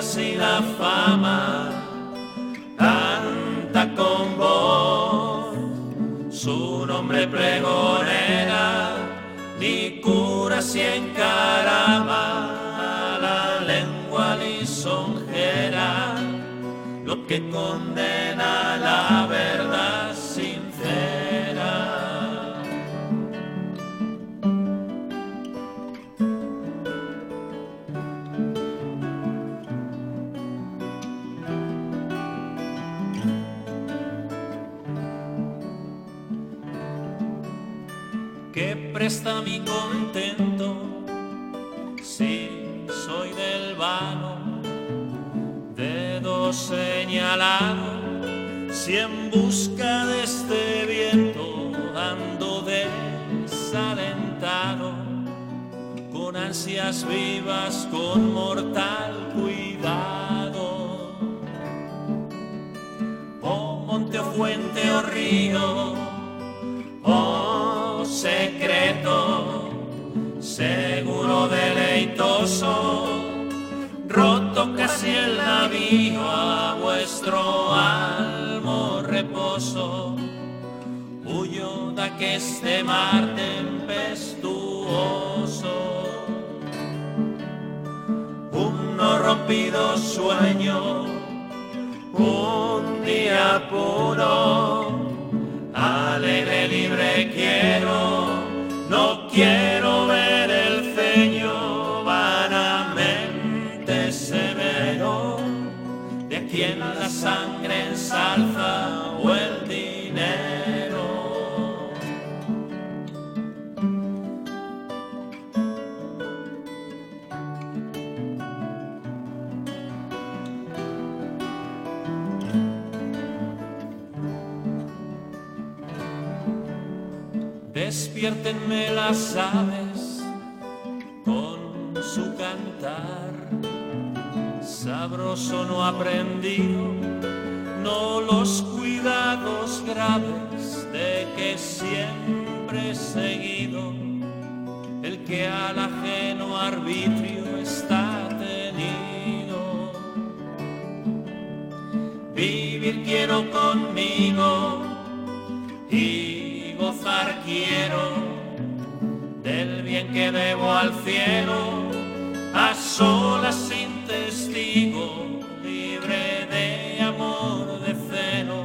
Cura si la fama canta con voz su nombre pregonera, ni cura si encarama la lengua lisonjera, lo que condena la verdad presta mi contento si soy del vano, dedo señalado, si en busca de este viento ando desalentado, con ansias vivas, con mortal cuidado. Oh monte o fuente o río, oh secreto, seguro deleitoso, roto casi el navío a vuestro almo reposo, huyo de que este mar tempestuoso, un no rompido sueño, un día puro alegre, libre quiero, no quiero ver el ceño vanamente severo. De quien la sangre ensalza Las aves con su cantar, sabroso no aprendido, no los cuidados graves de que siempre he seguido, el que al ajeno arbitrio está tenido. Vivir quiero conmigo gozar quiero del bien que debo al cielo, a solas sin testigo, libre de amor, de celo,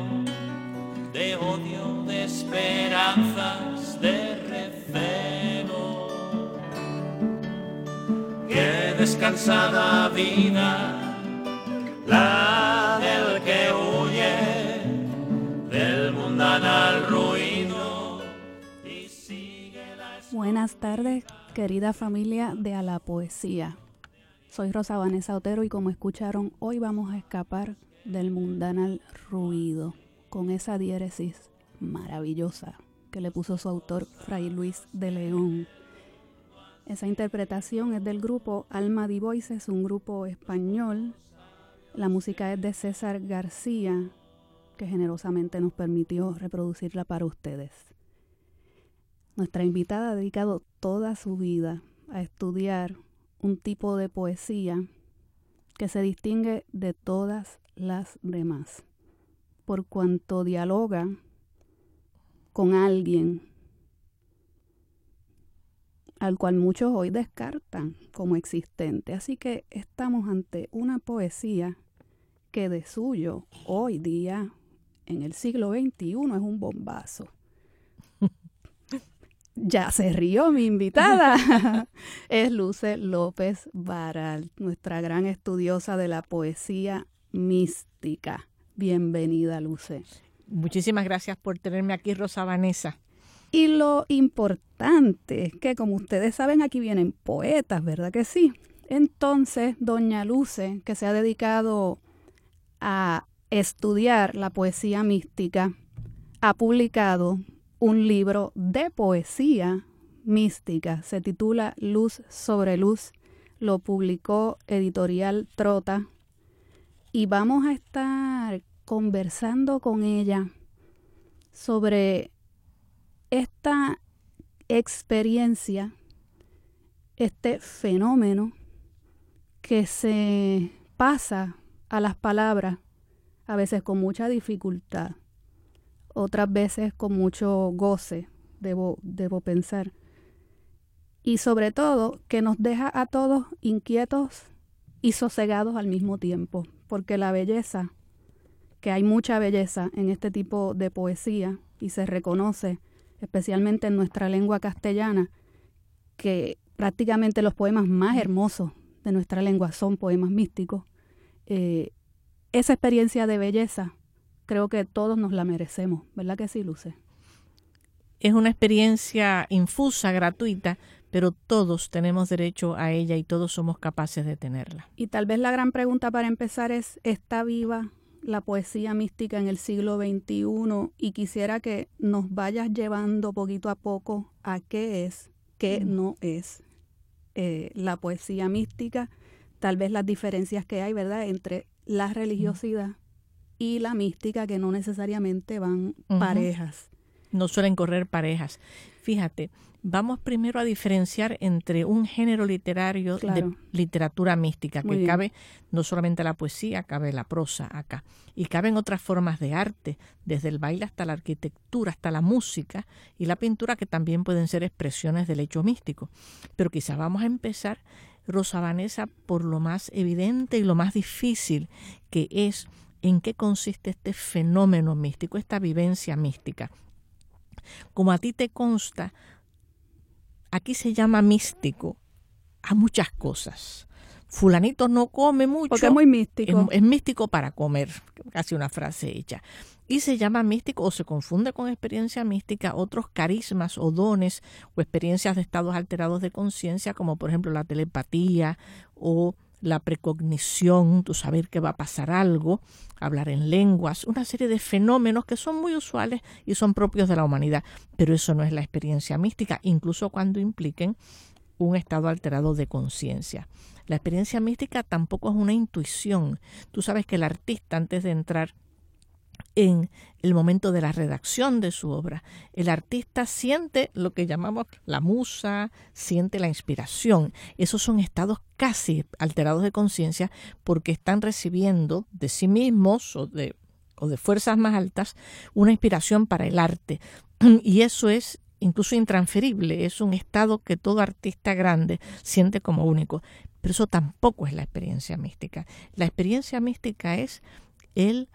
de odio, de esperanzas, de recelo. Qué descansada vida, la Buenas tardes, querida familia de A la Poesía. Soy Rosa Vanessa Otero y como escucharon, hoy vamos a escapar del mundanal ruido con esa diéresis maravillosa que le puso su autor Fray Luis de León. Esa interpretación es del grupo Alma di Voices, un grupo español. La música es de César García, que generosamente nos permitió reproducirla para ustedes. Nuestra invitada ha dedicado toda su vida a estudiar un tipo de poesía que se distingue de todas las demás, por cuanto dialoga con alguien al cual muchos hoy descartan como existente. Así que estamos ante una poesía que de suyo hoy día, en el siglo XXI, es un bombazo. Ya se rió mi invitada. es Luce López Baral, nuestra gran estudiosa de la poesía mística. Bienvenida, Luce. Muchísimas gracias por tenerme aquí, Rosa Vanessa. Y lo importante es que, como ustedes saben, aquí vienen poetas, ¿verdad que sí? Entonces, doña Luce, que se ha dedicado a estudiar la poesía mística, ha publicado un libro de poesía mística. Se titula Luz sobre Luz. Lo publicó Editorial Trota. Y vamos a estar conversando con ella sobre esta experiencia, este fenómeno que se pasa a las palabras, a veces con mucha dificultad, otras veces con mucho goce, debo, debo pensar. Y sobre todo que nos deja a todos inquietos y sosegados al mismo tiempo, porque la belleza que hay mucha belleza en este tipo de poesía y se reconoce, especialmente en nuestra lengua castellana, que prácticamente los poemas más hermosos de nuestra lengua son poemas místicos. Eh, esa experiencia de belleza creo que todos nos la merecemos, ¿verdad que sí, Luce? Es una experiencia infusa, gratuita, pero todos tenemos derecho a ella y todos somos capaces de tenerla. Y tal vez la gran pregunta para empezar es, ¿está viva la poesía mística en el siglo XXI y quisiera que nos vayas llevando poquito a poco a qué es, qué no es eh, la poesía mística, tal vez las diferencias que hay, ¿verdad?, entre la religiosidad y la mística que no necesariamente van parejas. No suelen correr parejas. Fíjate, vamos primero a diferenciar entre un género literario de literatura mística, que cabe no solamente la poesía, cabe la prosa acá, y caben otras formas de arte, desde el baile hasta la arquitectura, hasta la música y la pintura, que también pueden ser expresiones del hecho místico. Pero quizás vamos a empezar, Rosa Vanessa, por lo más evidente y lo más difícil, que es en qué consiste este fenómeno místico, esta vivencia mística. Como a ti te consta, aquí se llama místico a muchas cosas. Fulanito no come mucho. Porque es muy místico. Es, místico para comer, casi una frase hecha. Y se llama místico o se confunde con experiencia mística otros carismas o dones o experiencias de estados alterados de conciencia, como por ejemplo la telepatía o la precognición, tu saber que va a pasar algo, hablar en lenguas, una serie de fenómenos que son muy usuales y son propios de la humanidad. Pero eso no es la experiencia mística, incluso cuando impliquen un estado alterado de conciencia. La experiencia mística tampoco es una intuición. Tú sabes que el artista antes de entrar en el momento de la redacción de su obra. El artista siente lo que llamamos la musa, siente la inspiración. Esos son estados casi alterados de conciencia porque están recibiendo de sí mismos o de, o de fuerzas más altas una inspiración para el arte. Y eso es incluso intransferible, es un estado que todo artista grande siente como único. Pero eso tampoco es la experiencia mística. La experiencia mística es el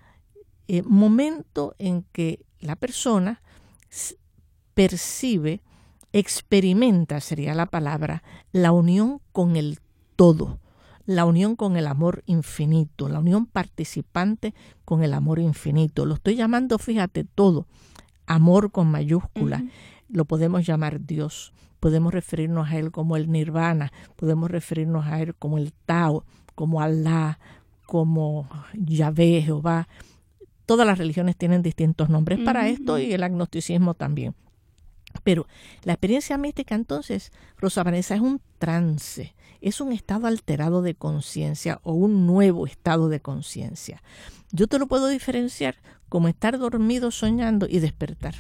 eh, momento en que la persona percibe, experimenta, sería la palabra, la unión con el todo, la unión con el amor infinito, la unión participante con el amor infinito. Lo estoy llamando, fíjate, todo, amor con mayúscula, lo podemos llamar Dios, podemos referirnos a él como el nirvana, podemos referirnos a él como el Tao, como Alá, como Yahvé, Jehová. Todas las religiones tienen distintos nombres para esto y el agnosticismo también. Pero la experiencia mística entonces, Rosa Vanessa, es un trance, es un estado alterado de conciencia o un nuevo estado de conciencia. Yo te lo puedo diferenciar como estar dormido soñando y despertar.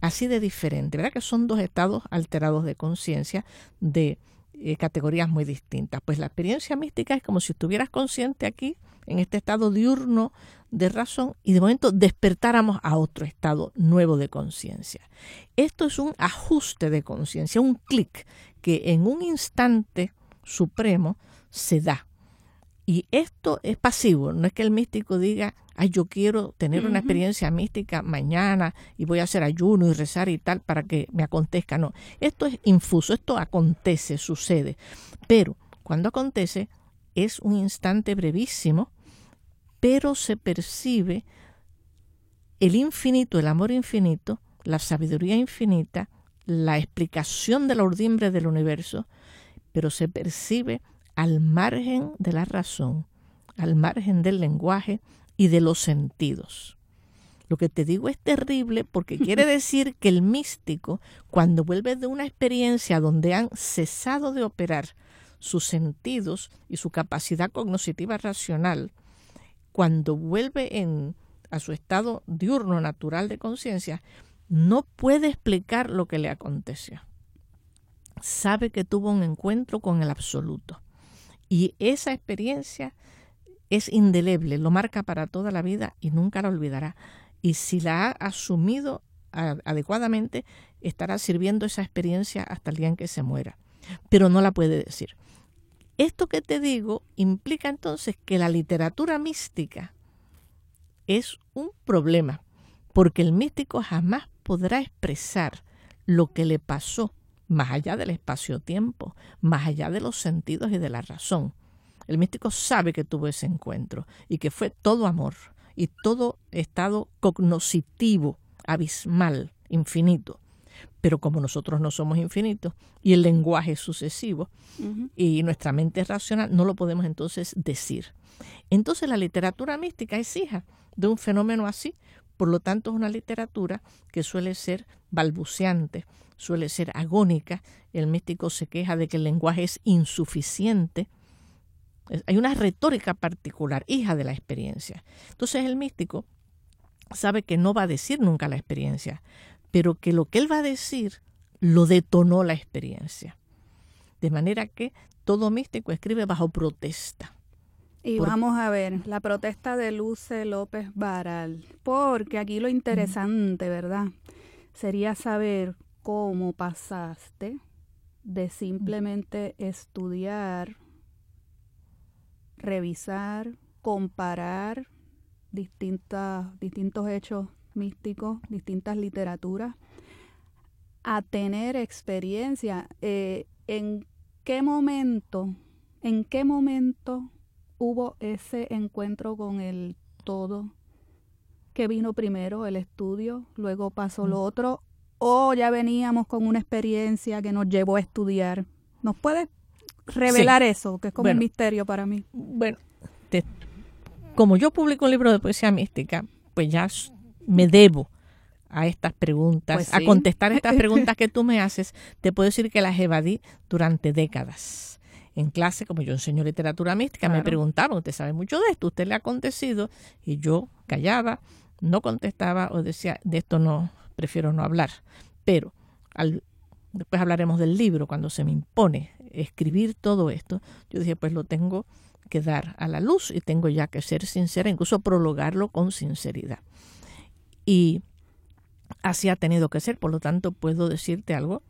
Así de diferente, ¿verdad? Que son dos estados alterados de conciencia de eh, categorías muy distintas. Pues la experiencia mística es como si estuvieras consciente aquí, en este estado diurno de razón, y de momento despertáramos a otro estado nuevo de conciencia. Esto es un ajuste de conciencia, un clic que en un instante supremo se da. Y esto es pasivo, no es que el místico diga, ay, yo quiero tener una experiencia mística mañana y voy a hacer ayuno y rezar y tal para que me acontezca. No, esto es infuso, esto acontece, sucede. Pero cuando acontece es un instante brevísimo, pero se percibe el infinito, el amor infinito, la sabiduría infinita, la explicación de la urdimbre del universo, pero se percibe al margen de la razón, al margen del lenguaje y de los sentidos. Lo que te digo es terrible porque quiere decir que el místico, cuando vuelve de una experiencia donde han cesado de operar sus sentidos y su capacidad cognoscitiva racional, cuando vuelve en, a su estado diurno natural de conciencia, no puede explicar lo que le aconteció. Sabe que tuvo un encuentro con el absoluto. Y esa experiencia es indeleble, lo marca para toda la vida y nunca la olvidará. Y si la ha asumido adecuadamente, estará sirviendo esa experiencia hasta el día en que se muera. Pero no la puede decir. Esto que te digo implica entonces que la literatura mística es un problema, porque el místico jamás podrá expresar lo que le pasó más allá del espacio-tiempo, más allá de los sentidos y de la razón. El místico sabe que tuvo ese encuentro y que fue todo amor y todo estado cognoscitivo, abismal, infinito. Pero como nosotros no somos infinitos y el lenguaje es sucesivo y nuestra mente es racional, no lo podemos entonces decir. Entonces la literatura mística es hija de un fenómeno así, por lo tanto es una literatura que suele ser balbuceante, suele ser agónica, el místico se queja de que el lenguaje es insuficiente. Hay una retórica particular, hija de la experiencia. Entonces el místico sabe que no va a decir nunca la experiencia, pero que lo que él va a decir lo detonó la experiencia. De manera que todo místico escribe bajo protesta. Y vamos a ver la protesta de Luce López Baral, porque aquí lo interesante, ¿verdad? Sería saber cómo pasaste de simplemente estudiar, revisar, comparar distintas, distintos hechos místicos, distintas literaturas, a tener experiencia. Eh, ¿En qué momento, en qué momento hubo ese encuentro con el todo? que vino primero el estudio, luego pasó lo otro, o ya veníamos con una experiencia que nos llevó a estudiar. ¿Nos puedes revelar eso, que es como un misterio para mí? Bueno, como yo publico un libro de poesía mística, pues ya me debo a estas preguntas, pues a contestar estas preguntas que tú me haces. Te puedo decir que las evadí durante décadas. En clase, como yo enseño literatura mística, me preguntaron, ¿usted sabe mucho de esto? ¿Usted le ha acontecido? Y yo callaba, no contestaba o decía, de esto no, prefiero no hablar. Pero al, después hablaremos del libro, cuando se me impone escribir todo esto, yo dije, pues lo tengo que dar a la luz y tengo ya que ser sincera, incluso prologarlo con sinceridad. Y así ha tenido que ser, por lo tanto puedo decirte algo,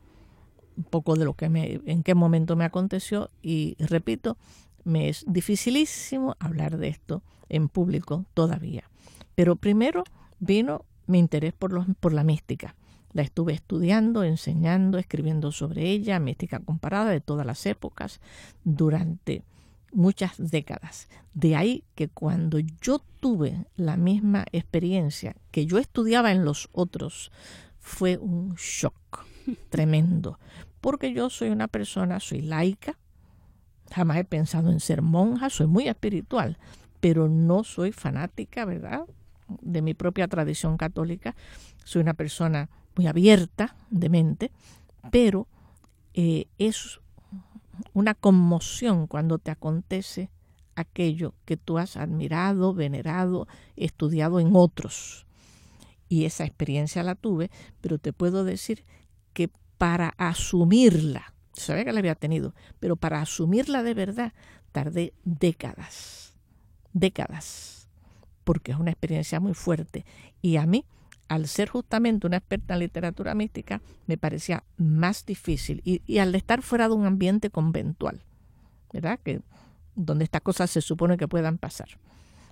un poco de lo que me, en qué momento me aconteció y repito, me es dificilísimo hablar de esto en público todavía. Pero primero vino mi interés por, los, por la mística. La estuve estudiando, enseñando, escribiendo sobre ella, mística comparada de todas las épocas, durante muchas décadas. De ahí que cuando yo tuve la misma experiencia que yo estudiaba en los otros, fue un shock tremendo, porque yo soy una persona, soy laica, jamás he pensado en ser monja, soy muy espiritual, pero no soy fanática, ¿verdad? De mi propia tradición católica, soy una persona muy abierta de mente, pero eh, es una conmoción cuando te acontece aquello que tú has admirado, venerado, estudiado en otros. Y esa experiencia la tuve, pero te puedo decir que para asumirla, sabía que la había tenido, pero para asumirla de verdad tardé décadas, décadas, porque es una experiencia muy fuerte. Y a mí, al ser justamente una experta en literatura mística, me parecía más difícil. Y, y al estar fuera de un ambiente conventual, ¿verdad? Que donde estas cosas se supone que puedan pasar.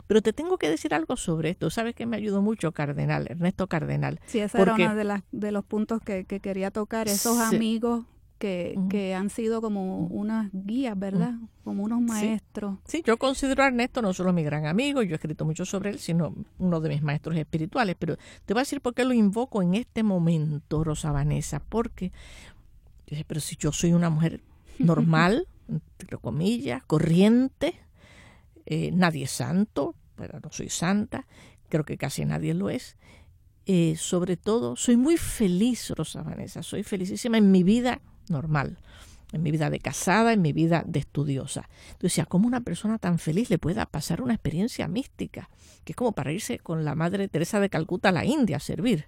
Pero te tengo que decir algo sobre esto. Sabes que me ayudó mucho Cardenal, Ernesto Cardenal. Sí, ese era uno de, las, de los puntos que, quería tocar. Esos amigos que, que, han sido como unas guías, ¿verdad? Como unos maestros. Sí. yo considero a Ernesto no solo mi gran amigo, yo he escrito mucho sobre él, sino uno de mis maestros espirituales. Pero te voy a decir por qué lo invoco en este momento, Rosa Vanessa. Porque, pero si yo soy una mujer normal, entre comillas, corriente. Eh, nadie es santo, pero no soy santa, creo que casi nadie lo es. Eh, sobre todo, soy muy feliz, Rosa Vanessa, soy felicísima en mi vida normal, en mi vida de casada, en mi vida de estudiosa. Entonces, ¿cómo una persona tan feliz le pueda pasar una experiencia mística? Que es como para irse con la Madre Teresa de Calcuta a la India a servir.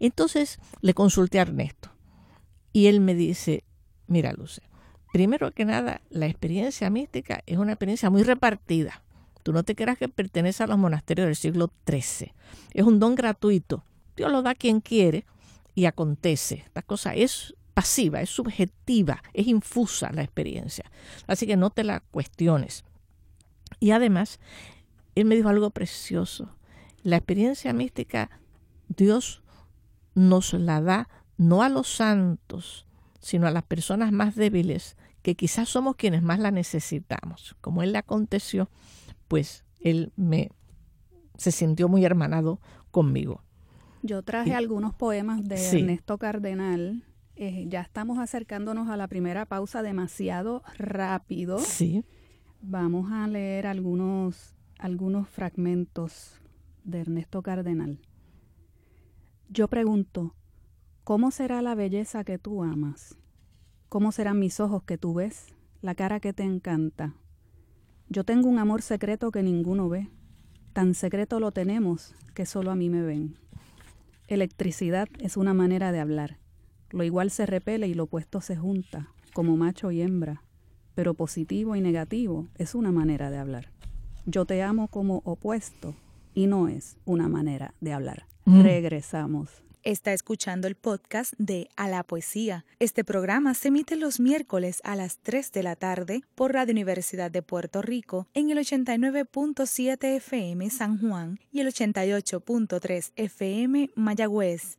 Entonces, le consulté a Ernesto y él me dice, mira, Luce, Primero que nada, la experiencia mística es una experiencia muy repartida. Tú no te creas que pertenece a los monasterios del siglo XIII. Es un don gratuito. Dios lo da a quien quiere y acontece. Esta cosa es pasiva, es subjetiva, es infusa la experiencia. Así que no te la cuestiones. Y además, él me dijo algo precioso. La experiencia mística, Dios nos la da no a los santos, sino a las personas más débiles que quizás somos quienes más la necesitamos. Como él le aconteció, pues él me se sintió muy hermanado conmigo. Yo traje algunos poemas de Ernesto Cardenal. Eh, ya estamos acercándonos a la primera pausa demasiado rápido. Sí. Vamos a leer algunos, algunos fragmentos de Ernesto Cardenal. Yo pregunto, ¿cómo será la belleza que tú amas? ¿Cómo serán mis ojos que tú ves, la cara que te encanta? Yo tengo un amor secreto que ninguno ve. Tan secreto lo tenemos que solo a mí me ven. Electricidad es una manera de hablar. Lo igual se repele y lo opuesto se junta, como macho y hembra. Pero positivo y negativo es una manera de hablar. Yo te amo como opuesto y no es una manera de hablar. Mm. Regresamos. Está escuchando el podcast de A la Poesía. Este programa se emite los miércoles a las 3 de la tarde por Radio Universidad de Puerto Rico en el 89.7 FM San Juan y el 88.3 FM Mayagüez.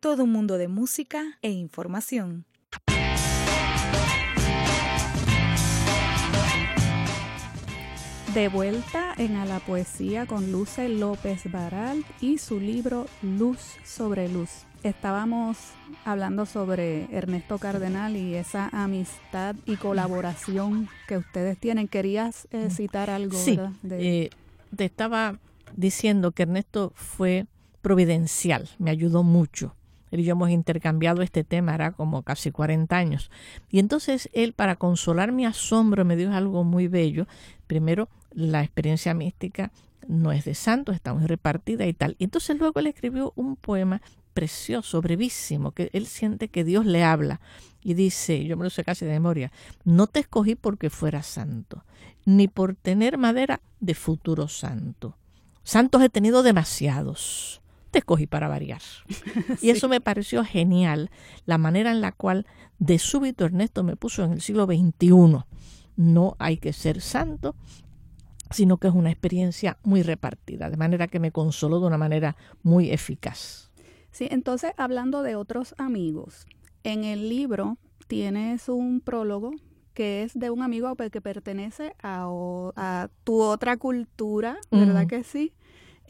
Todo un mundo de música e información. De vuelta en A la Poesía con Luce López Baral y su libro Luz sobre Luz. Estábamos hablando sobre Ernesto Cardenal y esa amistad y colaboración que ustedes tienen. ¿Querías eh, citar algo? Sí, eh, te estaba diciendo que Ernesto fue providencial, me ayudó mucho. Él y yo hemos intercambiado este tema, era como casi 40 años. Y entonces él, para consolar mi asombro, me dijo algo muy bello. Primero, la experiencia mística no es de santos, está muy repartida y tal. Y entonces luego él escribió un poema precioso, brevísimo, que él siente que Dios le habla y dice, yo me lo sé casi de memoria, no te escogí porque fuera santo, ni por tener madera de futuro santo. Santos he tenido demasiados, te escogí para variar. Y eso me pareció genial, la manera en la cual de súbito Ernesto me puso en el siglo XXI. No hay que ser santo, sino que es una experiencia muy repartida, de manera que me consoló de una manera muy eficaz. Sí, entonces hablando de otros amigos, en el libro tienes un prólogo que es de un amigo que pertenece a, tu otra cultura, ¿verdad que sí?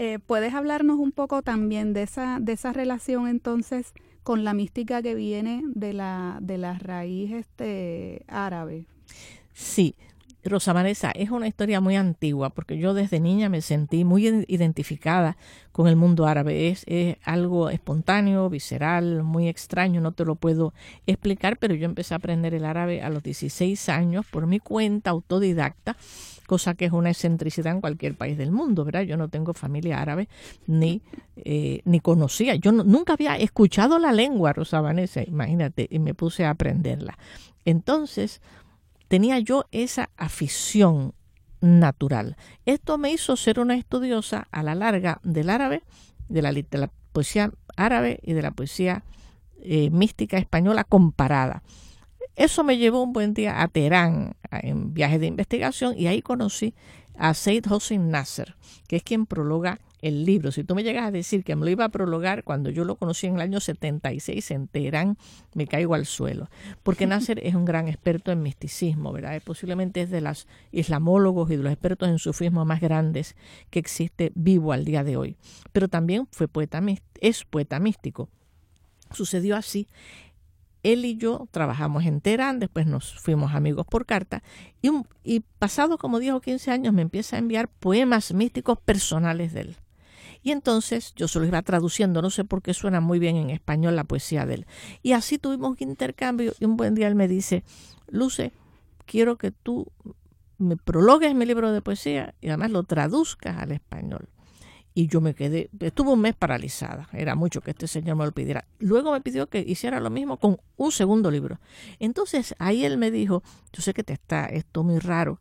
Eh, ¿Puedes hablarnos un poco también de esa, de esa relación entonces con la mística que viene de la, de la raíz este, árabe. Sí, Rosa Vanessa, es una historia muy antigua porque yo desde niña me sentí muy identificada con el mundo árabe. Es, algo espontáneo, visceral, muy extraño, no te lo puedo explicar, pero yo empecé a aprender el árabe a los 16 años por mi cuenta, autodidacta, cosa que es una excentricidad en cualquier país del mundo, ¿verdad? Yo no tengo familia árabe ni, eh, ni conocía. Yo nunca había escuchado la lengua, Rosa Vanessa, imagínate, y me puse a aprenderla. Entonces, tenía yo esa afición natural. Esto me hizo ser una estudiosa a la larga del árabe, de la, poesía árabe y de la poesía eh, mística española comparada. Eso me llevó un buen día a Teherán en viaje de investigación y ahí conocí a Said Hossein Nasser, que es quien prologa el libro. Si tú me llegas a decir que me lo iba a prologar cuando yo lo conocí en el año 76 en Teherán, me caigo al suelo. Porque Nasser es un gran experto en misticismo, ¿verdad? Posiblemente es de los islamólogos y de los expertos en sufismo más grandes que existe vivo al día de hoy. Pero también fue poeta, es poeta místico. Sucedió así él y yo trabajamos en Teherán, después nos fuimos amigos por carta, y, y pasado como 10 o 15 años me empieza a enviar poemas místicos personales de él. Y entonces yo se lo iba traduciendo, no sé por qué suena muy bien en español la poesía de él. Y así tuvimos un intercambio y un buen día él me dice, Luce, quiero que tú me prologues mi libro de poesía y además lo traduzcas al español. Y yo me quedé, estuve un mes paralizada, era mucho que este señor me lo pidiera. Luego me pidió que hiciera lo mismo con un segundo libro. Entonces ahí él me dijo, yo sé que te está esto muy raro,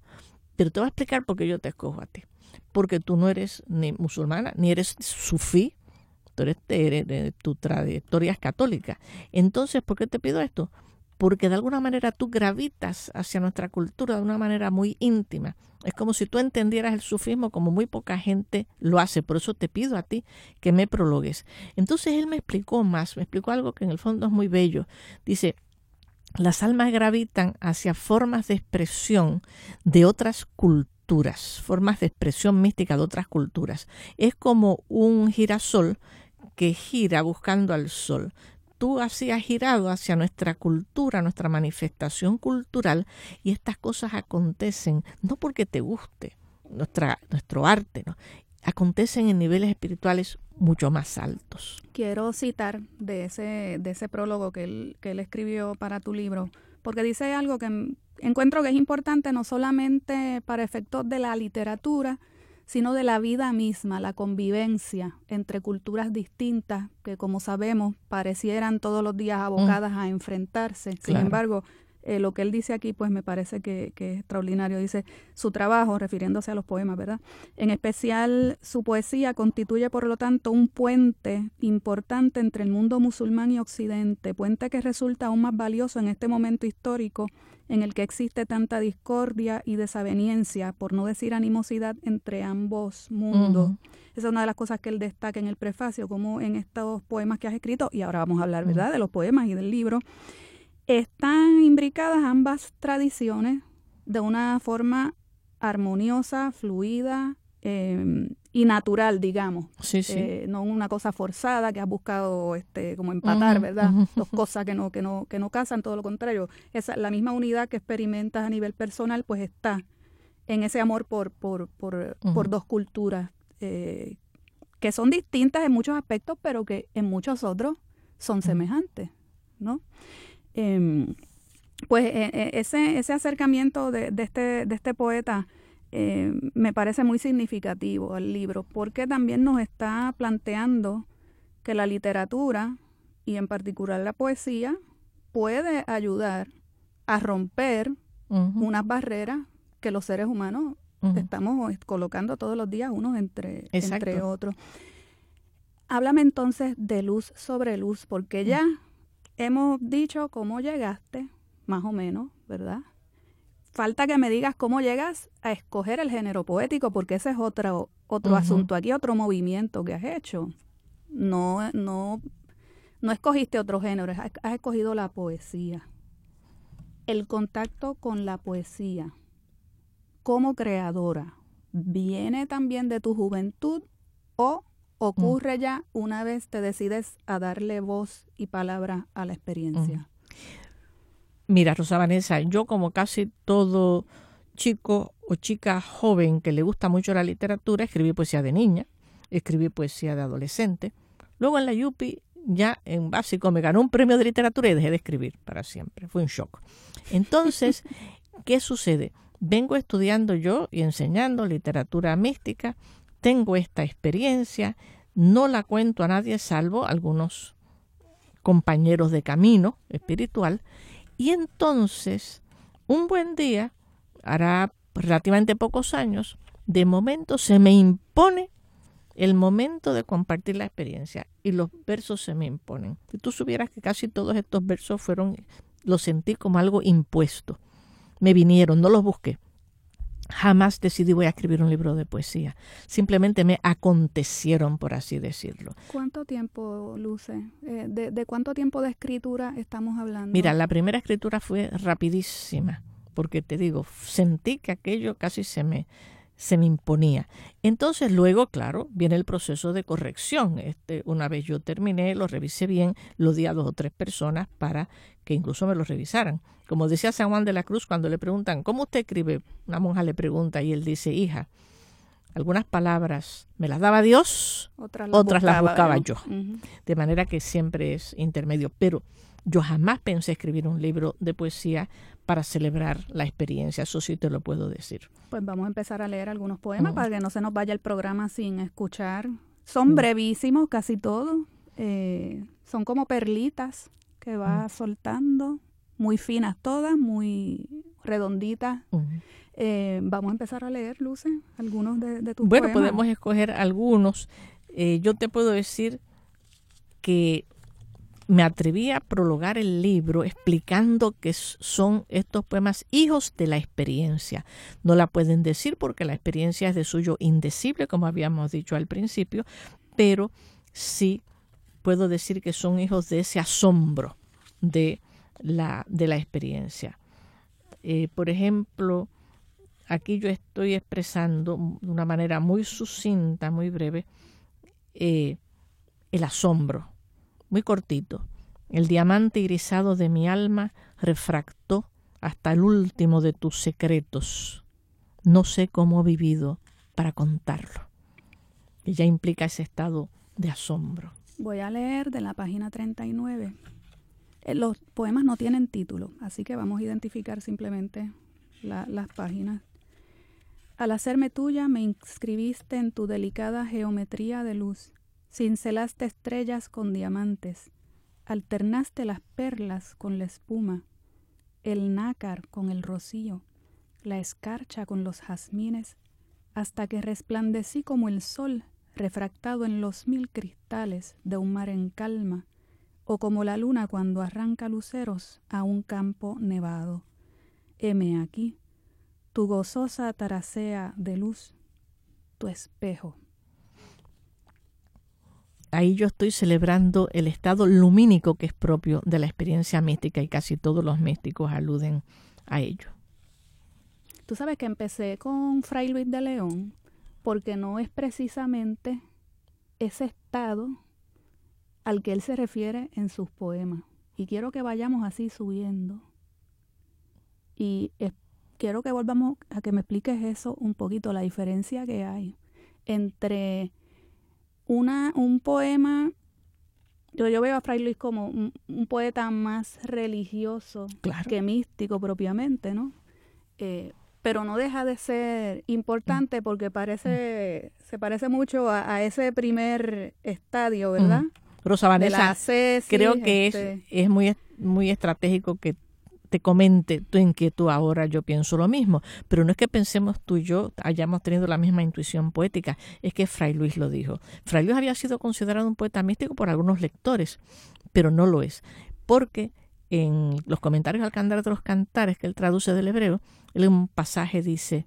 pero te voy a explicar por qué yo te escojo a ti porque tú no eres ni musulmana, ni eres sufí, tú eres, de tu trayectoria es católica. Entonces, ¿por qué te pido esto? Porque de alguna manera tú gravitas hacia nuestra cultura de una manera muy íntima. Es como si tú entendieras el sufismo como muy poca gente lo hace. Por eso te pido a ti que me prologues. Entonces él me explicó más, me explicó algo que en el fondo es muy bello. Dice, las almas gravitan hacia formas de expresión de otras culturas formas de expresión mística de otras culturas. Es como un girasol que gira buscando al sol. Tú así has girado hacia nuestra cultura, nuestra manifestación cultural, y estas cosas acontecen no porque te guste nuestra, nuestro arte, ¿no? acontecen en niveles espirituales mucho más altos. Quiero citar de ese, de ese prólogo que él, que él escribió para tu libro, porque dice algo que encuentro que es importante no solamente para efectos de la literatura, sino de la vida misma, la convivencia entre culturas distintas que, como sabemos, parecieran todos los días abocadas a enfrentarse. Sin embargo, eh, lo que él dice aquí, pues me parece que, que, es extraordinario. Dice, su trabajo, refiriéndose a los poemas, ¿verdad? En especial, su poesía constituye, por lo tanto, un puente importante entre el mundo musulmán y occidente, puente que resulta aún más valioso en este momento histórico en el que existe tanta discordia y desaveniencia, por no decir animosidad, entre ambos mundos. Esa es una de las cosas que él destaca en el prefacio, como en estos poemas que has escrito, y ahora vamos a hablar, ¿verdad?, de los poemas y del libro, están imbricadas ambas tradiciones de una forma armoniosa, fluida, eh, y natural, digamos. Sí, sí. Eh, no una cosa forzada que has buscado este como empatar, ¿verdad? Dos cosas que no que no que no casan, todo lo contrario. Esa la misma unidad que experimentas a nivel personal pues está en ese amor por por por, por dos culturas eh, que son distintas en muchos aspectos, pero que en muchos otros son semejantes, ¿no? Em, pues e, e, ese, ese acercamiento de, de, este, de este poeta eh, me parece muy significativo el libro, porque también nos está planteando que la literatura, y en particular la poesía, puede ayudar a romper unas barreras que los seres humanos estamos colocando todos los días unos entre, entre otros. Háblame entonces de luz sobre luz, porque ya hemos dicho cómo llegaste, más o menos, ¿verdad? falta que me digas cómo llegas a escoger el género poético, porque ese es otro, otro asunto aquí, otro movimiento que has hecho. No, no, no escogiste otro género, has escogido la poesía. El contacto con la poesía como creadora, ¿viene también de tu juventud o ocurre ya una vez te decides a darle voz y palabra a la experiencia? Mira, Rosa Vanessa, yo como casi todo chico o chica joven que le gusta mucho la literatura, escribí poesía de niña, escribí poesía de adolescente. Luego en la Yupi, ya en básico, me ganó un premio de literatura y dejé de escribir para siempre. Fue un shock. Entonces, ¿qué sucede? Vengo estudiando yo y enseñando literatura mística, tengo esta experiencia, no la cuento a nadie salvo algunos compañeros de camino espiritual, y entonces, un buen día, hará relativamente pocos años, de momento se me impone el momento de compartir la experiencia y los versos se me imponen. Si tú supieras que casi todos estos versos fueron, los sentí como algo impuesto. Me vinieron, no los busqué. Jamás decidí voy a escribir un libro de poesía. Simplemente me acontecieron, por así decirlo. ¿Cuánto tiempo, Luce? Eh, de, ¿De cuánto tiempo de escritura estamos hablando? Mira, la primera escritura fue rapidísima, porque te digo, sentí que aquello casi se me, se me imponía. Entonces luego, claro, viene el proceso de corrección. Este, una vez yo terminé, lo revisé bien, lo di a dos o tres personas para que incluso me lo revisaran. Como decía San Juan de la Cruz cuando le preguntan, ¿cómo usted escribe? Una monja le pregunta y él dice, hija, algunas palabras me las daba Dios, otras las, buscaba, yo. De manera que siempre es intermedio. Pero yo jamás pensé escribir un libro de poesía para celebrar la experiencia, eso sí te lo puedo decir. Pues vamos a empezar a leer algunos poemas para que no se nos vaya el programa sin escuchar. Son brevísimos, casi todos. Eh, son como perlitas que va soltando, muy finas todas, muy redonditas. Eh, vamos a empezar a leer, Luce, algunos de, de tus bueno, podemos escoger algunos. Eh, yo te puedo decir que me atreví a prologar el libro explicando que son estos poemas hijos de la experiencia. No la pueden decir porque la experiencia es de suyo indecible, como habíamos dicho al principio, pero sí puedo decir que son hijos de ese asombro de la, de la experiencia. Eh, por ejemplo, aquí yo estoy expresando de una manera muy sucinta, muy breve, eh, el asombro muy cortito. El diamante irisado de mi alma refractó hasta el último de tus secretos. No sé cómo he vivido para contarlo. Y ya implica ese estado de asombro. Voy a leer de la página 39. Eh, los poemas no tienen título, así que vamos a identificar simplemente las páginas. Al hacerme tuya me inscribiste en tu delicada geometría de luz Cincelaste estrellas con diamantes, alternaste las perlas con la espuma, el nácar con el rocío, la escarcha con los jazmines, hasta que resplandecí como el sol refractado en los mil cristales de un mar en calma, o como la luna cuando arranca luceros a un campo nevado. Heme aquí, tu gozosa taracea de luz, tu espejo ahí yo estoy celebrando el estado lumínico que es propio de la experiencia mística y casi todos los místicos aluden a ello. Tú sabes que empecé con Fray Luis de León porque no es precisamente ese estado al que él se refiere en sus poemas. Y quiero que vayamos así subiendo. Y quiero que volvamos a que me expliques eso un poquito, la diferencia que hay entre una, un poema, yo, yo veo a Fray Luis como un, poeta más religioso que místico propiamente, ¿no? Eh, pero no deja de ser importante mm. porque parece, mm. se parece mucho a, ese primer estadio, ¿verdad? Mm. Rosa Vanessa, creo que es, este es muy, muy estratégico que te comente tu inquietud ahora, yo pienso lo mismo. Pero no es que pensemos tú y yo hayamos tenido la misma intuición poética, es que Fray Luis lo dijo. Fray Luis había sido considerado un poeta místico por algunos lectores, pero no lo es, porque en los comentarios al cantar de los cantares que él traduce del hebreo, en un pasaje dice,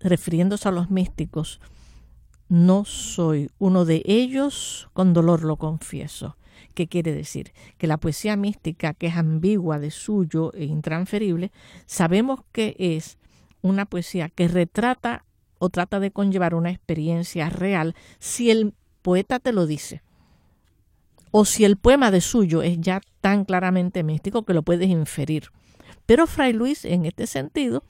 refiriéndose a los místicos, no soy uno de ellos, con dolor lo confieso. ¿Qué quiere decir? Que la poesía mística, que es ambigua de suyo e intransferible, sabemos que es una poesía que retrata o trata de conllevar una experiencia real si el poeta te lo dice. O si el poema de suyo es ya tan claramente místico que lo puedes inferir. Pero Fray Luis, en este sentido,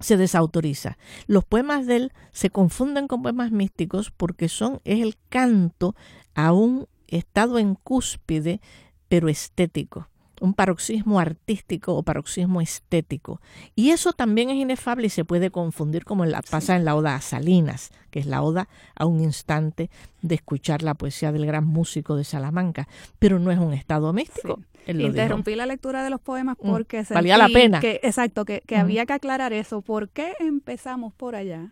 se desautoriza. Los poemas de él se confunden con poemas místicos porque son, es el canto a un estado en cúspide, pero estético un paroxismo artístico o paroxismo estético. Y eso también es inefable y se puede confundir como la, pasa en la oda a Salinas, que es la oda a un instante de escuchar la poesía del gran músico de Salamanca, pero no es un estado místico. Interrumpí la lectura de los poemas mm, porque valía la pena. Que, exacto, que, había que aclarar eso. ¿Por qué empezamos por allá?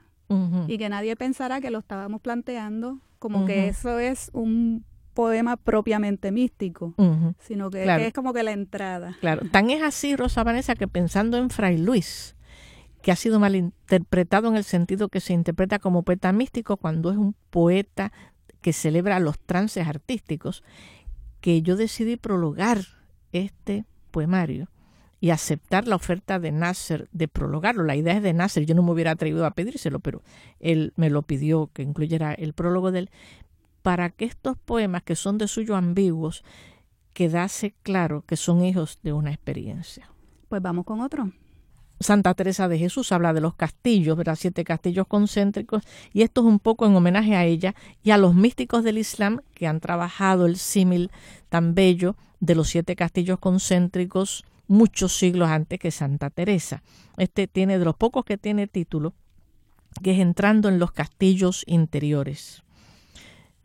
Y que nadie pensara que lo estábamos planteando como que eso es un poema propiamente místico, sino que, es como que la entrada. Claro, tan es así, Rosa Vanessa, que pensando en Fray Luis, que ha sido malinterpretado en el sentido que se interpreta como poeta místico cuando es un poeta que celebra los trances artísticos, que yo decidí prologar este poemario y aceptar la oferta de Nasser de prologarlo. La idea es de Nasser, yo no me hubiera atrevido a pedírselo, pero él me lo pidió que incluyera el prólogo de él para que estos poemas, que son de suyo ambiguos, quedase claro que son hijos de una experiencia. Pues vamos con otro. Santa Teresa de Jesús habla de los castillos, ¿verdad? Siete castillos concéntricos, y esto es un poco en homenaje a ella y a los místicos del Islam que han trabajado el símil tan bello de los siete castillos concéntricos muchos siglos antes que Santa Teresa. Este tiene de los pocos que tiene título, que es entrando en los castillos interiores.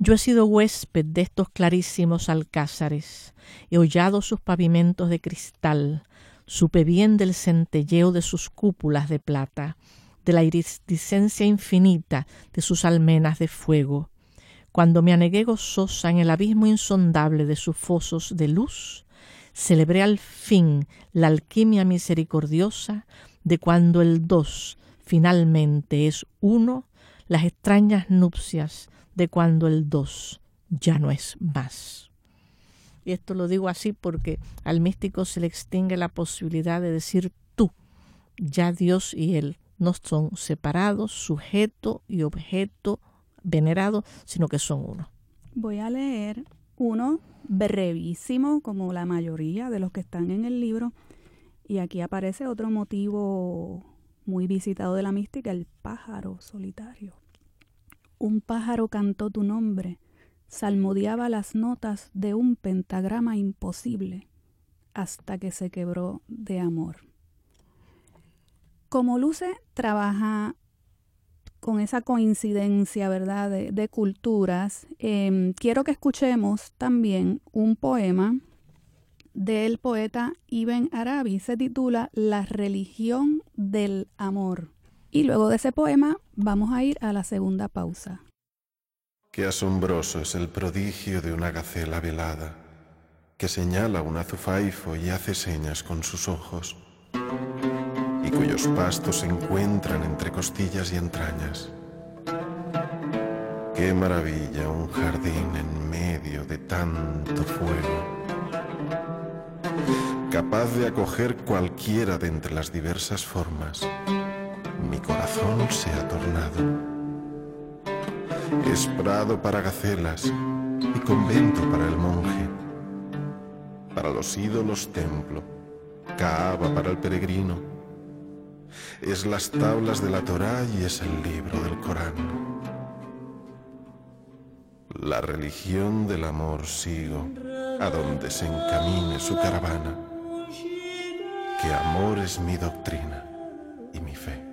Yo he sido huésped de estos clarísimos alcázares, he hollado sus pavimentos de cristal, supe bien del centelleo de sus cúpulas de plata, de la iridiscencia infinita de sus almenas de fuego. Cuando me anegué gozosa en el abismo insondable de sus fosos de luz, celebré al fin la alquimia misericordiosa de cuando el dos finalmente es uno, las extrañas nupcias de cuando el dos ya no es más. Y esto lo digo así porque al místico se le extingue la posibilidad de decir tú. Ya Dios y Él no son separados, sujeto y objeto venerado, sino que son uno. Voy a leer uno brevísimo, como la mayoría de los que están en el libro. Y aquí aparece otro motivo muy visitado de la mística, el pájaro solitario un pájaro cantó tu nombre, salmodiaba las notas de un pentagrama imposible hasta que se quebró de amor. Como Luce trabaja con esa coincidencia, ¿verdad?, de, culturas, em, quiero que escuchemos también un poema del poeta Ibn Arabi. Se titula La religión del amor. Y luego de ese poema vamos a ir a la segunda pausa. Qué asombroso es el prodigio de una gacela velada, que señala un azufaifo y hace señas con sus ojos, y cuyos pastos se encuentran entre costillas y entrañas. Qué maravilla un jardín en medio de tanto fuego, capaz de acoger cualquiera de entre las diversas formas mi corazón se ha tornado. Es prado para gacelas y convento para el monje. Para los ídolos templo, Kaaba para el peregrino. Es las tablas de la Torá y es el libro del Corán. La religión del amor sigo a donde se encamine su caravana, que amor es mi doctrina y mi fe.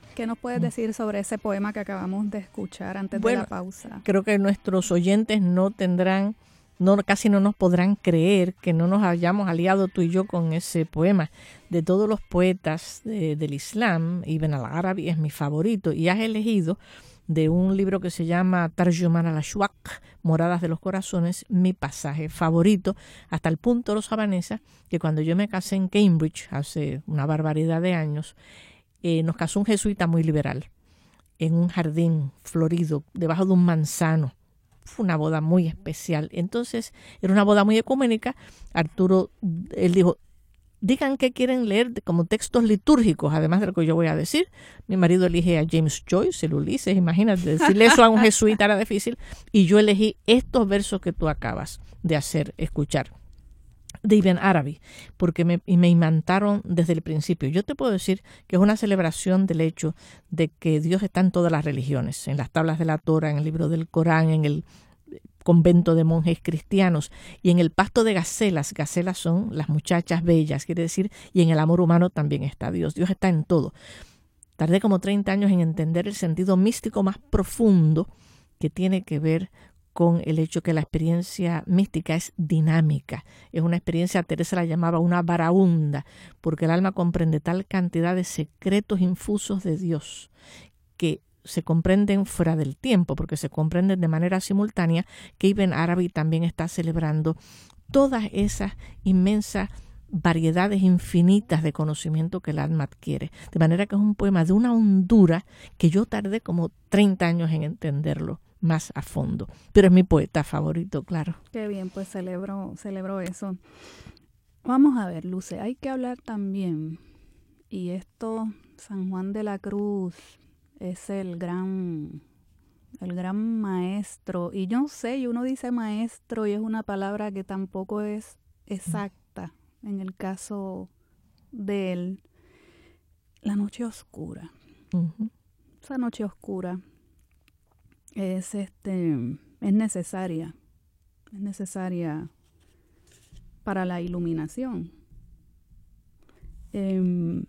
¿Qué nos puedes decir sobre ese poema que acabamos de escuchar antes de la pausa? Creo que nuestros oyentes no tendrán, no, casi no nos podrán creer que no nos hayamos aliado tú y yo con ese poema. De todos los poetas del Islam, Ibn al-Arabi es mi favorito y has elegido de un libro que se llama Tarjuman al Moradas de los Corazones, mi pasaje favorito, hasta el punto, los habanesas, que cuando yo me casé en Cambridge, hace una barbaridad de años, eh, nos casó un jesuita muy liberal, en un jardín florido, debajo de un manzano. Fue una boda muy especial. Entonces, era una boda muy ecuménica. Arturo, él dijo, digan qué quieren leer como textos litúrgicos, además de lo que yo voy a decir. Mi marido elige a James Joyce, el Ulises, imagínate, decirle eso a un jesuita era difícil, y yo elegí estos versos que tú acabas de hacer escuchar de Ibn Arabi, porque me, me imantaron desde el principio. Yo te puedo decir que es una celebración del hecho de que Dios está en todas las religiones, en las tablas de la Torah, en el libro del Corán, en el convento de monjes cristianos y en el pasto de gacelas, gacelas son las muchachas bellas, quiere decir, y en el amor humano también está Dios, Dios está en todo. Tardé como 30 años en entender el sentido místico más profundo que tiene que ver con el hecho que la experiencia mística es dinámica. Es una experiencia, Teresa la llamaba una varaunda, porque el alma comprende tal cantidad de secretos infusos de Dios que se comprenden fuera del tiempo, porque se comprenden de manera simultánea, que Ibn Arabi también está celebrando todas esas inmensas variedades infinitas de conocimiento que el alma adquiere. De manera que es un poema de una hondura que yo tardé como 30 años en entenderlo más a fondo. Pero es mi poeta favorito, claro. Qué bien, pues celebro, celebro eso. Vamos a ver, Luce, hay que hablar también, y esto San Juan de la Cruz es el gran, el gran maestro. Y yo sé, y uno dice maestro y es una palabra que tampoco es exacta en el caso de él. La noche oscura. Esa noche oscura es este es necesaria. Es necesaria para la iluminación. Em,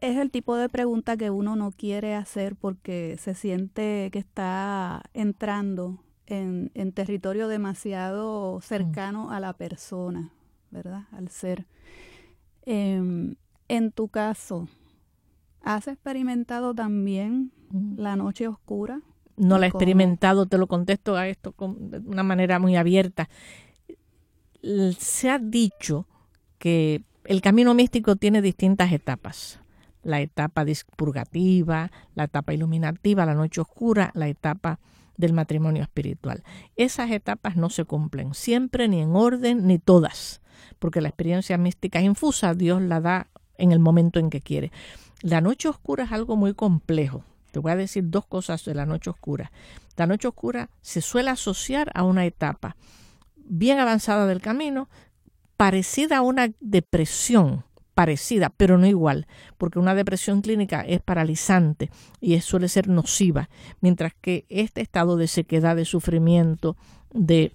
es el tipo de pregunta que uno no quiere hacer porque se siente que está entrando en, territorio demasiado cercano a la persona, ¿verdad? Al ser. Em, en tu caso, ¿has experimentado también la noche oscura? No la he experimentado, te lo contesto a esto de una manera muy abierta. Se ha dicho que el camino místico tiene distintas etapas la etapa purgativa, la etapa iluminativa, la noche oscura, la etapa del matrimonio espiritual. Esas etapas no se cumplen siempre, ni en orden, ni todas, porque la experiencia mística es infusa, Dios la da en el momento en que quiere. La noche oscura es algo muy complejo. Te voy a decir dos cosas de la noche oscura. La noche oscura se suele asociar a una etapa bien avanzada del camino, parecida a una depresión, parecida, pero no igual, porque una depresión clínica es paralizante y suele ser nociva, mientras que este estado de sequedad, de sufrimiento, de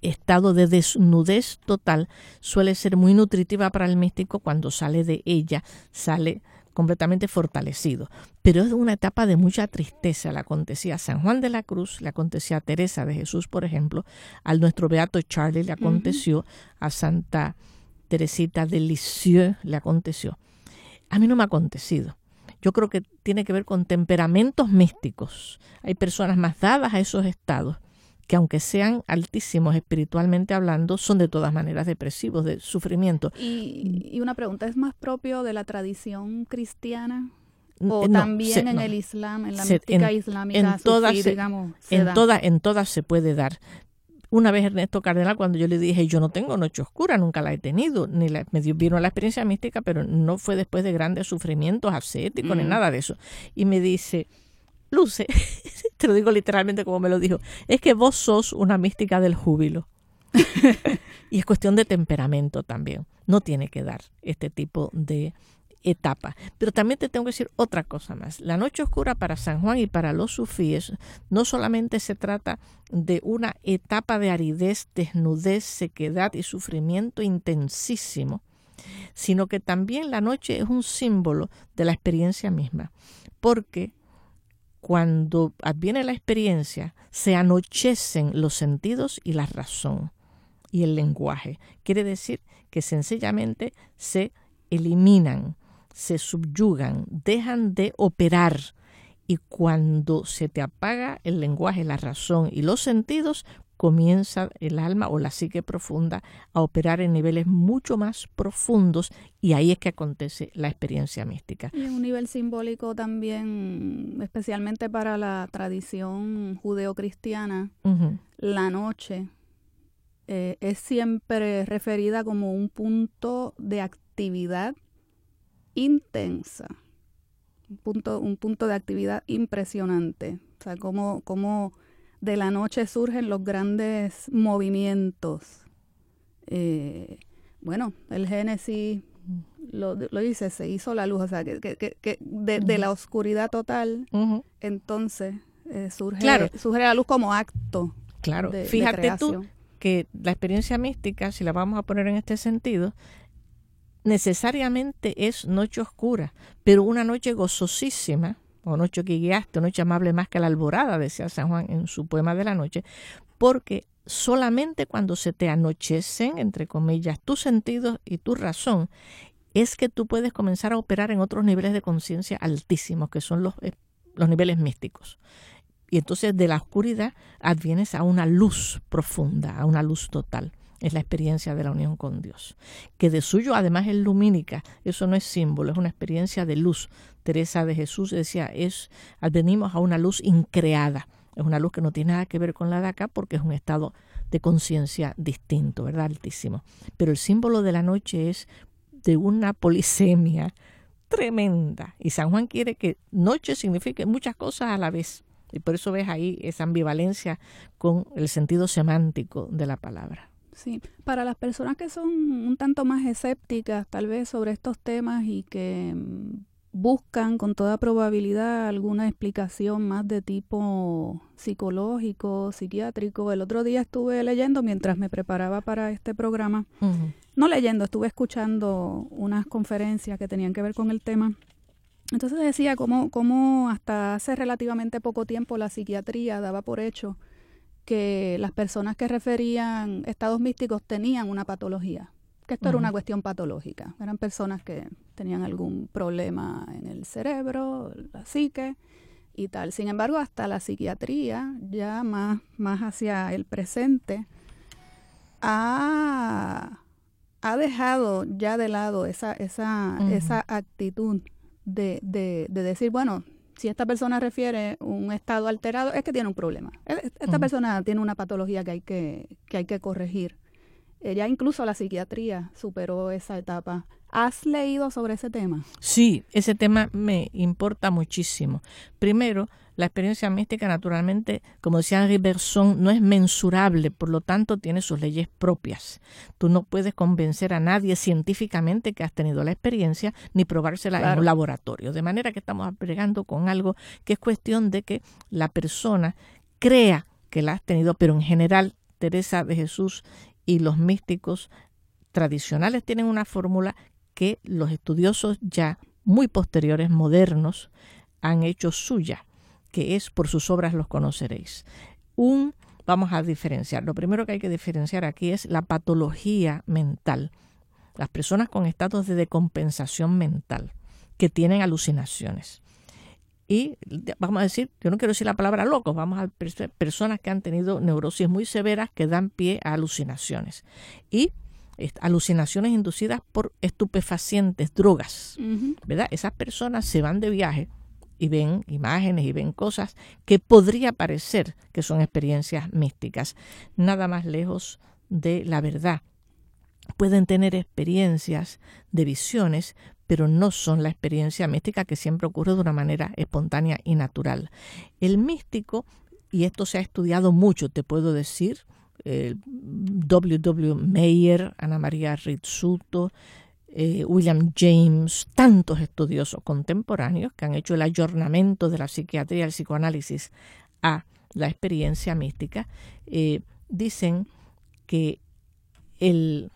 estado de desnudez total suele ser muy nutritiva para el místico cuando sale de ella, sale completamente fortalecido. Pero es una etapa de mucha tristeza. Le acontecía a San Juan de la Cruz, le acontecía a Teresa de Jesús, por ejemplo, al nuestro beato Charlie le aconteció, a Santa Teresita de Lisieux le aconteció. A mí no me ha acontecido. Yo creo que tiene que ver con temperamentos místicos. Hay personas más dadas a esos estados que aunque sean altísimos espiritualmente hablando, son de todas maneras depresivos, de sufrimiento. Y, una pregunta, ¿es más propio de la tradición cristiana? ¿O también en el Islam, en la mística islámica, en todas, digamos, en, en todas se puede dar una vez Ernesto Cardenal, cuando yo le dije, yo no tengo noche oscura, nunca la he tenido, ni la, me vino la experiencia mística, pero no fue después de grandes sufrimientos ascéticos ni mm. nada de eso. Y me dice, Luce, te lo digo literalmente como me lo dijo, es que vos sos una mística del júbilo. y es cuestión de temperamento también. No tiene que dar este tipo de etapa. Pero también te tengo que decir otra cosa más. La noche oscura para San Juan y para los sufíes no solamente se trata de una etapa de aridez, desnudez, sequedad y sufrimiento intensísimo, sino que también la noche es un símbolo de la experiencia misma, porque cuando adviene la experiencia, se anochecen los sentidos y la razón y el lenguaje. Quiere decir que sencillamente se eliminan se subyugan, dejan de operar y cuando se te apaga el lenguaje, la razón y los sentidos, comienza el alma o la psique profunda a operar en niveles mucho más profundos y ahí es que acontece la experiencia mística. Y en un nivel simbólico también, especialmente para la tradición judeocristiana, la noche eh, es siempre referida como un punto de actividad intensa un punto, un punto de actividad impresionante. O sea, cómo, cómo de la noche surgen los grandes movimientos. Eh, bueno, el Génesis lo, lo, dice, se hizo la luz, o sea, que, que, que de, la oscuridad total, entonces eh, surge, surge la luz como acto. Claro, fíjate tú que la experiencia mística, si la vamos a poner en este sentido, necesariamente es noche oscura, pero una noche gozosísima, o noche que guiaste, noche amable más que la alborada, decía San Juan en su poema de la noche, porque solamente cuando se te anochecen, entre comillas, tus sentidos y tu razón, es que tú puedes comenzar a operar en otros niveles de conciencia altísimos, que son los, eh, los niveles místicos. Y entonces de la oscuridad advienes a una luz profunda, a una luz total es la experiencia de la unión con Dios. Que de suyo además es lumínica, eso no es símbolo, es una experiencia de luz. Teresa de Jesús decía, es venimos a una luz increada, es una luz que no tiene nada que ver con la de acá porque es un estado de conciencia distinto, ¿verdad? Altísimo. Pero el símbolo de la noche es de una polisemia tremenda. Y San Juan quiere que noche signifique muchas cosas a la vez. Y por eso ves ahí esa ambivalencia con el sentido semántico de la palabra. Sí, para las personas que son un tanto más escépticas tal vez sobre estos temas y que mm, buscan con toda probabilidad alguna explicación más de tipo psicológico, psiquiátrico. El otro día estuve leyendo mientras me preparaba para este programa, no leyendo, estuve escuchando unas conferencias que tenían que ver con el tema. Entonces decía cómo, cómo hasta hace relativamente poco tiempo la psiquiatría daba por hecho que las personas que referían estados místicos tenían una patología, que esto era una cuestión patológica. Eran personas que tenían algún problema en el cerebro, la psique y tal. Sin embargo, hasta la psiquiatría, ya más, más hacia el presente, ha, ha dejado ya de lado esa, esa, esa actitud de, de, de decir, bueno, si esta persona refiere un estado alterado, es que tiene un problema. E, esta persona tiene una patología que hay que, que hay que corregir. Ella incluso la psiquiatría superó esa etapa. ¿Has leído sobre ese tema? Sí, ese tema me importa muchísimo. Primero, la experiencia mística, naturalmente, como decía Henri Bergson, no es mensurable, por lo tanto tiene sus leyes propias. Tú no puedes convencer a nadie científicamente que has tenido la experiencia ni probársela en un laboratorio. De manera que estamos apregando con algo que es cuestión de que la persona crea que la has tenido, pero en general Teresa de Jesús y los místicos tradicionales tienen una fórmula que los estudiosos ya muy posteriores, modernos, han hecho suya que es por sus obras los conoceréis. Un, vamos a diferenciar, lo primero que hay que diferenciar aquí es la patología mental. Las personas con estados de decompensación mental, que tienen alucinaciones. Y vamos a decir, yo no quiero decir la palabra locos, vamos a personas que han tenido neurosis muy severas que dan pie a alucinaciones. Y alucinaciones inducidas por estupefacientes, drogas, ¿verdad? Esas personas se van de viaje y ven imágenes y ven cosas que podría parecer que son experiencias místicas, nada más lejos de la verdad. Pueden tener experiencias de visiones, pero no son la experiencia mística que siempre ocurre de una manera espontánea y natural. El místico, y esto se ha estudiado mucho, te puedo decir, W. W. Meyer, Ana María Rizzuto, eh, William James, tantos estudiosos contemporáneos que han hecho el ayornamiento de la psiquiatría el psicoanálisis a la experiencia mística, eh, dicen que el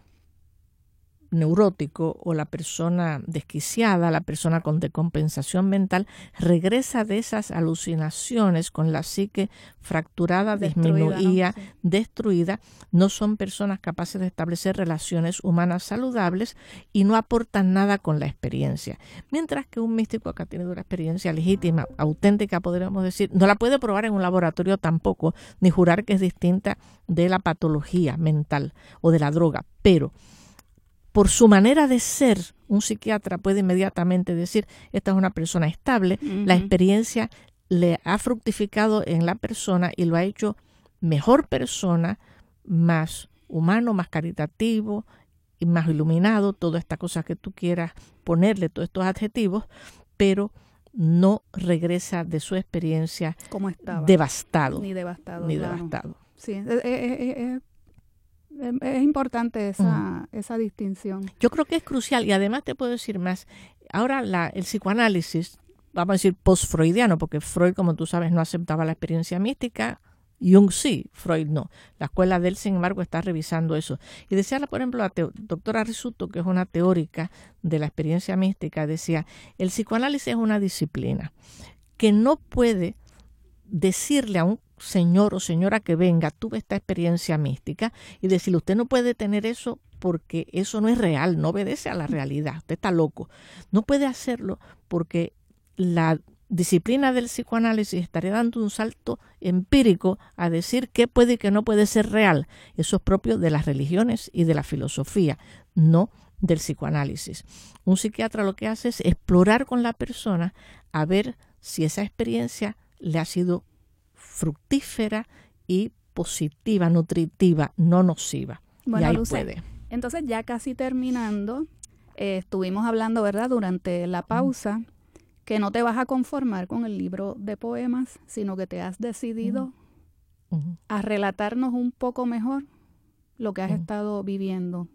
neurótico o la persona desquiciada, la persona con decompensación mental, regresa de esas alucinaciones con la psique fracturada, disminuida, destruida. No son personas capaces de establecer relaciones humanas saludables y no aportan nada con la experiencia. Mientras que un místico que ha tenido una experiencia legítima, auténtica, podríamos decir, no la puede probar en un laboratorio tampoco, ni jurar que es distinta de la patología mental o de la droga, pero por su manera de ser, un psiquiatra puede inmediatamente decir, esta es una persona estable, la experiencia le ha fructificado en la persona y lo ha hecho mejor persona, más humano, más caritativo y más iluminado, todas estas cosas que tú quieras ponerle, todos estos adjetivos, pero no regresa de su experiencia como devastado. Ni devastado. Ni devastado. Sí, es, es importante esa, esa distinción. Yo creo que es crucial y además te puedo decir más. Ahora la, el psicoanálisis, vamos a decir post-freudiano, porque Freud, como tú sabes, no aceptaba la experiencia mística, Jung sí, Freud no. La escuela de él, sin embargo, está revisando eso. Y decía, por ejemplo, la doctora Risuto, que es una teórica de la experiencia mística, decía, el psicoanálisis es una disciplina que no puede decirle a un señor o señora que venga, tuve esta experiencia mística y decirle, usted no puede tener eso porque eso no es real, no obedece a la realidad, usted está loco. No puede hacerlo porque la disciplina del psicoanálisis estaría dando un salto empírico a decir qué puede y qué no puede ser real. Eso es propio de las religiones y de la filosofía, no del psicoanálisis. Un psiquiatra lo que hace es explorar con la persona a ver si esa experiencia le ha sido fructífera y positiva, nutritiva, no nociva. Bueno, y ahí puede. Entonces, ya casi terminando, eh, estuvimos hablando, ¿verdad?, durante la pausa, que no te vas a conformar con el libro de poemas, sino que te has decidido a relatarnos un poco mejor lo que has estado viviendo.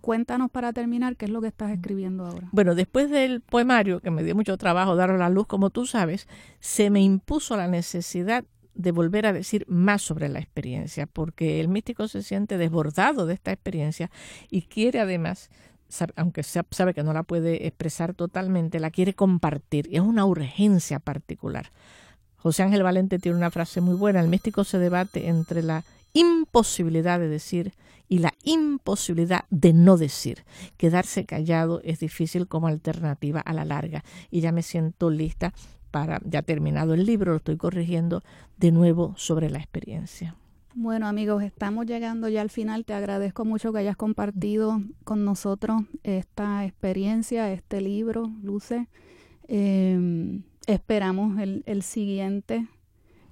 Cuéntanos para terminar qué es lo que estás escribiendo ahora. Bueno, después del poemario, que me dio mucho trabajo dar a la luz, como tú sabes, se me impuso la necesidad de volver a decir más sobre la experiencia, porque el místico se siente desbordado de esta experiencia y quiere además, aunque sabe que no la puede expresar totalmente, la quiere compartir y es una urgencia particular. José Ángel Valente tiene una frase muy buena, el místico se debate entre la imposibilidad de decir y la imposibilidad de no decir. Quedarse callado es difícil como alternativa a la larga y ya me siento lista para, ya terminado el libro, lo estoy corrigiendo de nuevo sobre la experiencia. Bueno amigos, estamos llegando ya al final. Te agradezco mucho que hayas compartido con nosotros esta experiencia, este libro, Luce. Em, esperamos el, el, siguiente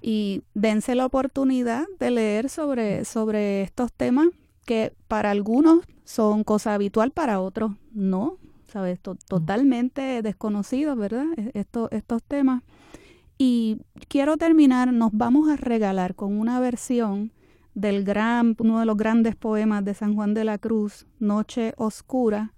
y dense la oportunidad de leer sobre, sobre estos temas que para algunos son cosa habitual, para otros no. ¿Sabes? totalmente desconocidos, ¿verdad? E, estos, estos temas. Y quiero terminar, nos vamos a regalar con una versión del gran, uno de los grandes poemas de San Juan de la Cruz, Noche Oscura.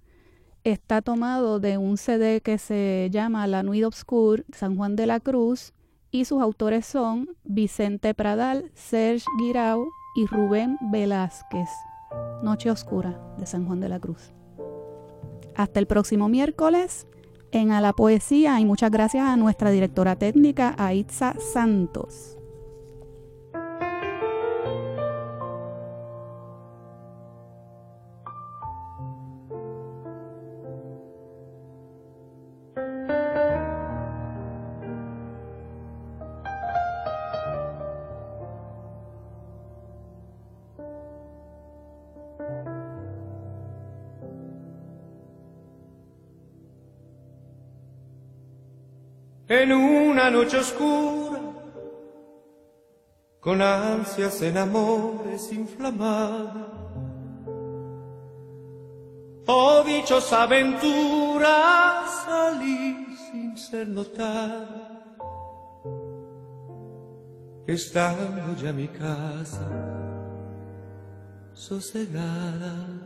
Está tomado de un CD que se llama La Nuit Obscure, San Juan de la Cruz, y sus autores son Vicente Pradal, Serge Guirao y Rubén Velázquez. Noche Oscura de San Juan de la Cruz. Hasta el próximo miércoles en A la Poesía y muchas gracias a nuestra directora técnica, Aitza Santos. En una noche oscura, con ansias en amores inflamada. Oh dichosa aventura, salí sin ser notada, estando ya mi casa sosegada.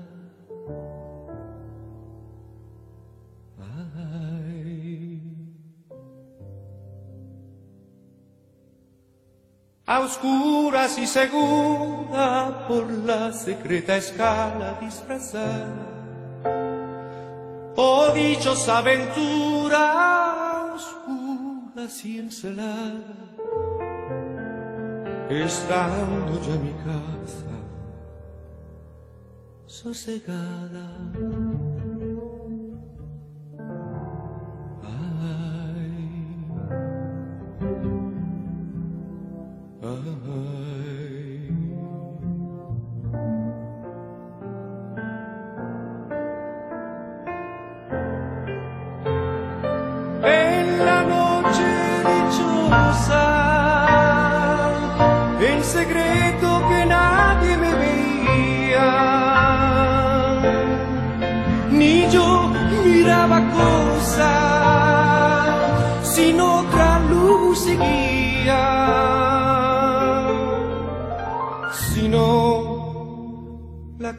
A oscuras y segura por la secreta escala disfrazada dichos aventuras oscuras y enceladas, estando ya mi casa sosegada.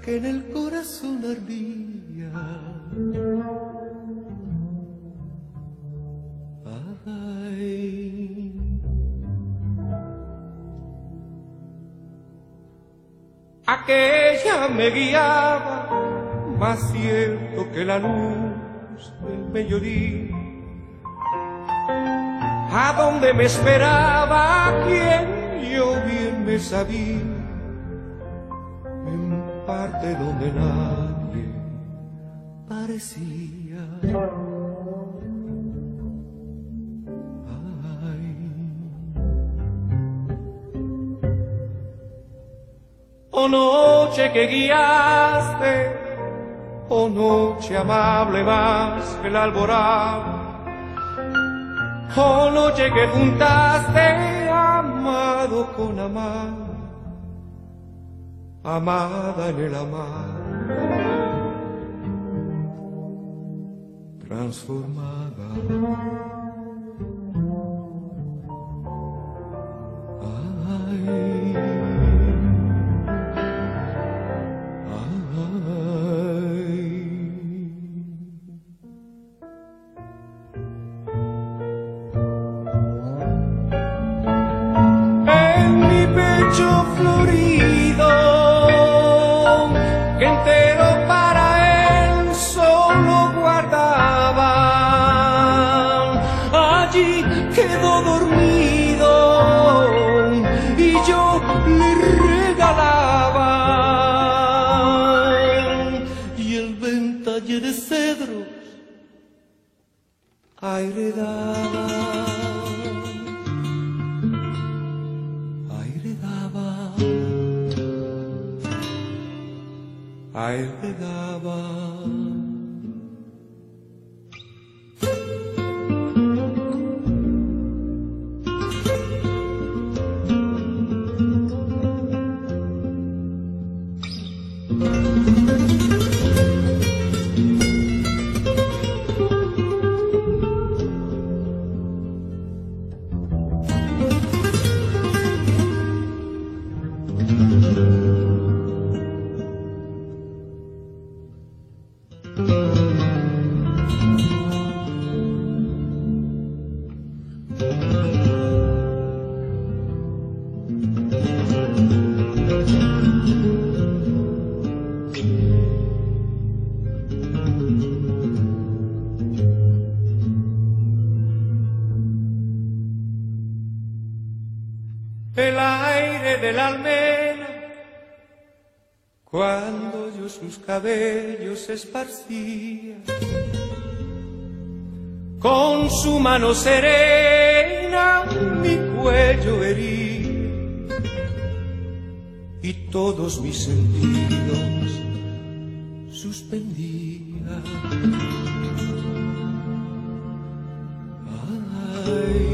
Que en el corazón ardía. Aquella me guiaba más cierto que la luz del mediodía. A donde me esperaba quien yo bien me sabía parte parecía. Oh noche que guiaste, oh noche amable más que el alborada. Oh noche que juntaste amado con amado amada en el amar, transformada. Cabellos esparcía. Con su mano serena mi cuello hería y todos mis sentidos suspendía. recliné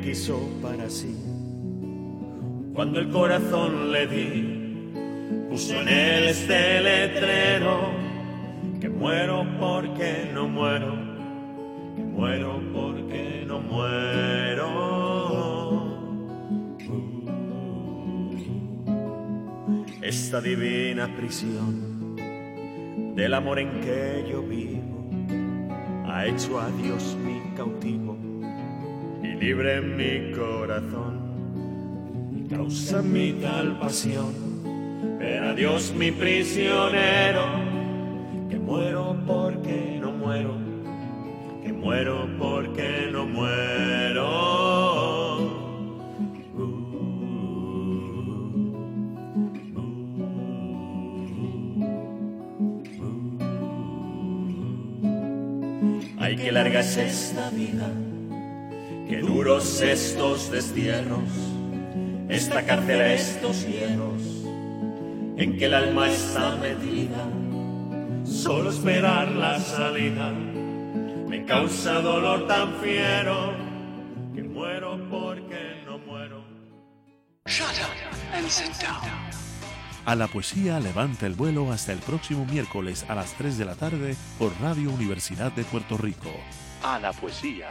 quiso para sí cuando el corazón le di, puso en él este letrero, que muero porque no muero, que muero porque no muero. Esta divina prisión del amor en que yo vivo ha hecho a Dios mi cautivo y libre mi corazón. Causa mi tal pasión, ver a Dios mi prisionero, que muero porque no muero, que muero porque no muero. Ay, que es esta vida, que duros estos destierros esta cárcel estos hielos en que el alma está metida, solo esperar la salida me causa dolor tan fiero que muero porque no muero. Shut up and sit down. A la poesía levanta el vuelo hasta el próximo miércoles a las 3 de la tarde por Radio Universidad de Puerto Rico. A la poesía